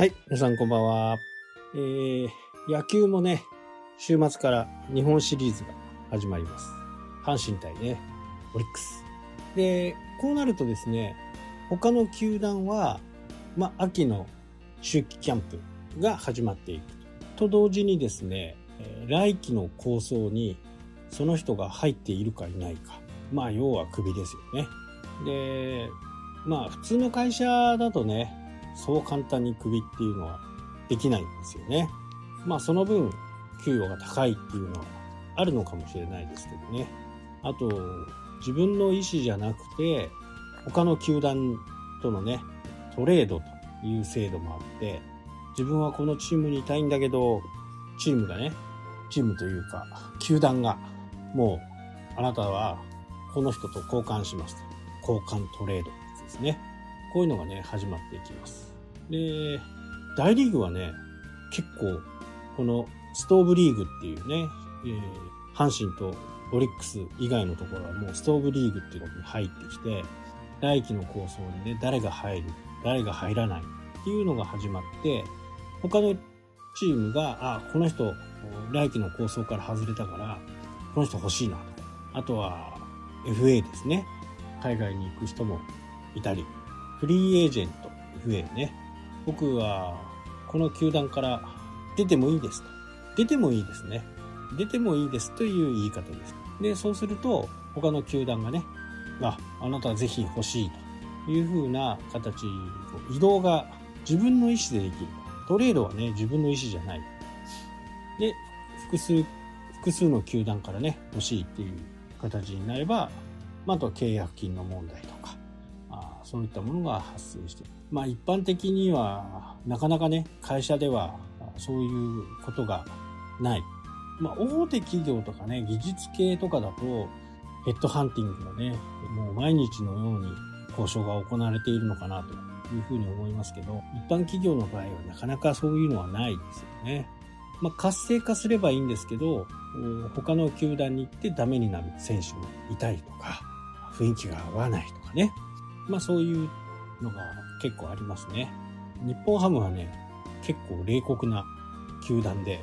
はい、皆さんこんばんは。えー、野球もね、週末から日本シリーズが始まります。阪神対ね、オリックス。で、こうなるとですね、他の球団は、まあ、秋の秋季キャンプが始まっていくと同時にですね、来季の構想にその人が入っているかいないか。まあ、要はクビですよね。で、まあ、普通の会社だとね、そう簡単にクビっていうのはできないんですよね。まあ、その分、給与が高いっていうのはあるのかもしれないですけどね。あと、自分の意思じゃなくて、他の球団とのね、トレードという制度もあって、自分はこのチームにいたいんだけど、チームがね、チームというか、球団が、もう、あなたはこの人と交換しますと。交換トレードですね。こういうのがね、始まっていきます。で、大リーグはね、結構、このストーブリーグっていうね、えー阪神とオリックス以外のところはもうストーブリーグっていうのに入ってきて、来季の構想にね、誰が入る、誰が入らないっていうのが始まって、他のチームが、あ、この人、来季の構想から外れたから、この人欲しいなと。あとは、FA ですね。海外に行く人もいたり、フリーエージェント、FA ね。僕は、この球団から出てもいいですと。出てもいいですね。出てもいいですという言い方です。で、そうすると、他の球団がね、あ、あなたはぜひ欲しいという風な形、移動が自分の意思でできる。トレードはね、自分の意思じゃない。で、複数、複数の球団からね、欲しいっていう形になれば、まあ、あとは契約金の問題と、そういったものが発生して、まあ一般的には、なかなかね、会社ではそういうことがない。まあ大手企業とかね、技術系とかだと、ヘッドハンティングがね、もう毎日のように交渉が行われているのかなというふうに思いますけど、一般企業の場合はなかなかそういうのはないですよね。まあ活性化すればいいんですけど、他の球団に行ってダメになる選手もいたりとか、雰囲気が合わないとかね。まあそういうのが結構ありますね。日本ハムはね、結構冷酷な球団で、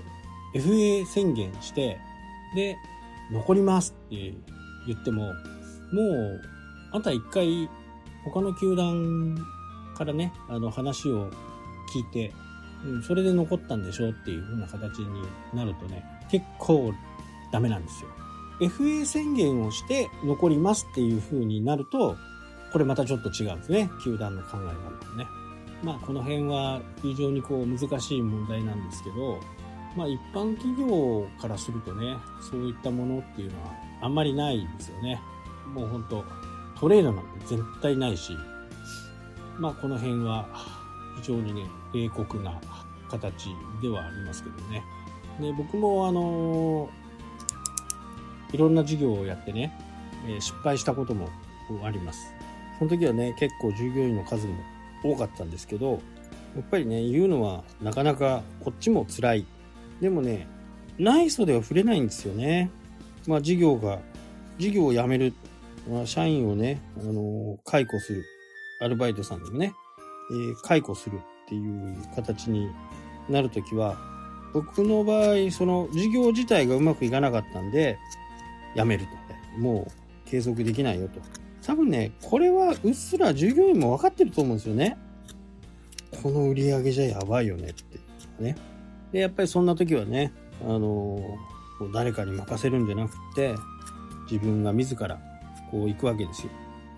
FA 宣言して、で、残りますって言っても、もう、あんた一回、他の球団からね、あの話を聞いて、うん、それで残ったんでしょっていう風な形になるとね、結構ダメなんですよ。FA 宣言をして残りますっていう風になると、これまたちょっと違うんですね。球団の考え方ね。まあこの辺は非常にこう難しい問題なんですけど、まあ一般企業からするとね、そういったものっていうのはあんまりないですよね。もう本当トレードなんて絶対ないし、まあこの辺は非常にね、冷酷な形ではありますけどね。で、僕もあのいろんな事業をやってね、失敗したこともあります。その時はね、結構従業員の数も多かったんですけど、やっぱりね、言うのはなかなかこっちも辛い。でもね、内装では触れないんですよね。まあ事業が、事業を辞める、まあ、社員をね、あの解雇する。アルバイトさんでもね、えー解雇するっていう形になるときは、僕の場合、その事業自体がうまくいかなかったんで、辞めると。もう継続できないよと。多分ね、これはうっすら従業員も分かってると思うんですよね。この売り上げじゃやばいよねってね。で、やっぱりそんな時はね、あのこう誰かに任せるんじゃなくて、自分が自らこう行くわけですよ。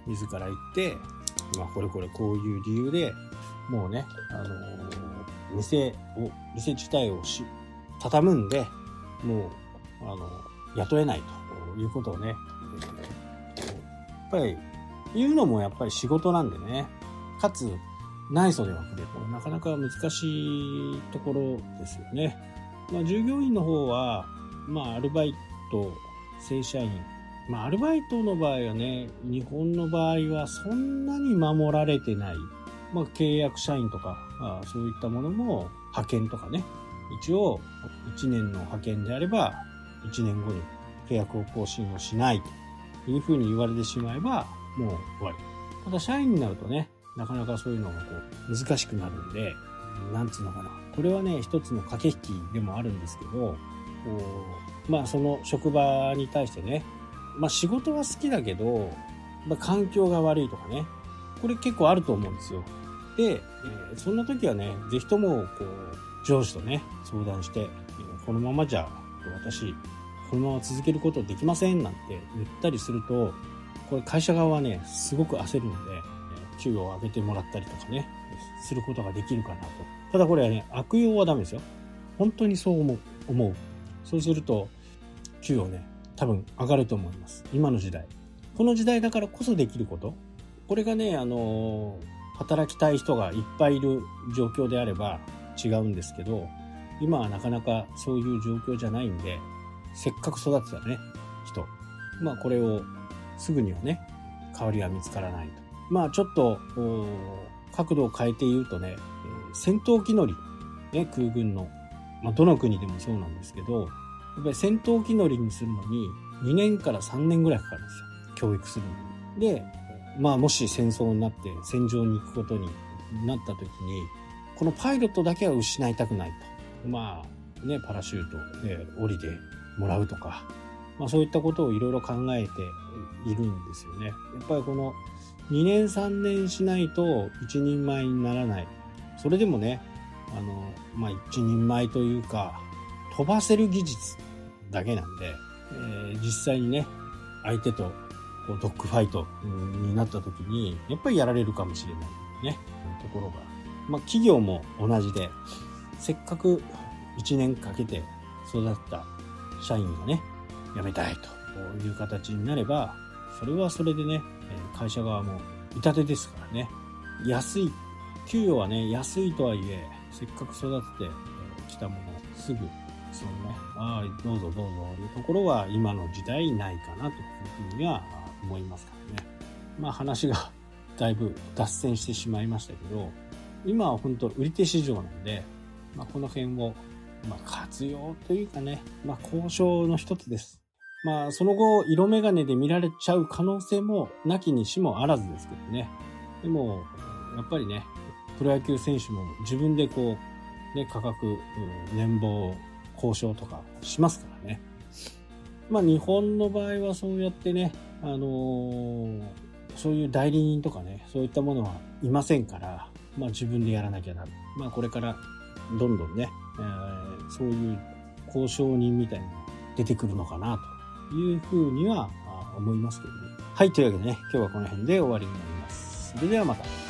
自ら行って、まあこれこれこういう理由で、もうね、あの店を、店自体をし、畳むんで、もう、あの、雇えないということをね、やっぱり言うのもやっぱり仕事なんでね、かつ内装では触れなかなか難しいところですよね。まあ従業員の方は、まあアルバイト、正社員、まあアルバイトの場合はね、日本の場合はそんなに守られてない。まあ契約社員とか、あそういったものも派遣とかね、一応1年の派遣であれば1年後に契約を更新をしないというふうに言われてしまえばもう終わり。ただ社員になるとね、なかなかそういうのがこう難しくなるんで、なんつうのかな。これはね、一つの駆け引きでもあるんですけど、こうまあその職場に対してね、まあ仕事は好きだけど、まあ、環境が悪いとかね、これ結構あると思うんですよ。で、えー、そんな時はね、ぜひとも、こう、上司とね、相談して、このままじゃ、私、このまま続けることできませんなんて言ったりすると、これ会社側はね、すごく焦るので、給与を上げてもらったりとかね、することができるかなと。ただこれはね、悪用はダメですよ。本当にそう思う。思う。そうすると、給与ね、多分上がると思います。今の時代。この時代だからこそできること。これがね、あの働きたい人がいっぱいいる状況であれば違うんですけど、今はなかなかそういう状況じゃないんで、せっかく育てたね、人。まあこれをすぐにはね、代わりは見つからないと。まあちょっと、角度を変えて言うとね、戦闘機乗り、ね、空軍の、まあ、どの国でもそうなんですけど、やっぱり戦闘機乗りにするのに2年から3年ぐらいかかるんですよ。教育するのに。で、まあもし戦争になって戦場に行くことになった時に、このパイロットだけは失いたくないと。まあね、パラシュートで降りてもらうとか、まあそういったことをいろいろ考えているんですよね。やっぱりこの2年3年しないと一人前にならない。それでもね、あの、まあ一人前というか、飛ばせる技術だけなんで、えー、実際にね、相手とこうドッグファイトになった時に、やっぱりやられるかもしれないね、ところが。まあ企業も同じで、せっかく1年かけて育った社員がね、辞めたいという形になれば、それはそれでね、会社側も痛手ですからね。安い、給与はね、安いとはいえ、せっかく育ててきたものすぐ、そのね、ああ、どうぞどうぞというところは今の時代ないかなというふうには思いますからね。まあ話がだいぶ脱線してしまいましたけど、今は本当売り手市場なんで、まあこの辺を、まあ活用というかね、まあ交渉の一つです。まあ、その後、色眼鏡で見られちゃう可能性も、なきにしもあらずですけどね。でも、やっぱりね、プロ野球選手も自分でこう、ね、価格、年俸、交渉とかしますからね。まあ、日本の場合はそうやってね、あのー、そういう代理人とかね、そういったものはいませんから、まあ、自分でやらなきゃな。まあ、これから、どんどんね、えー、そういう交渉人みたいなのが出てくるのかなと。いうふうには思いますけどね。はい、というわけでね、今日はこの辺で終わりになります。それではまた。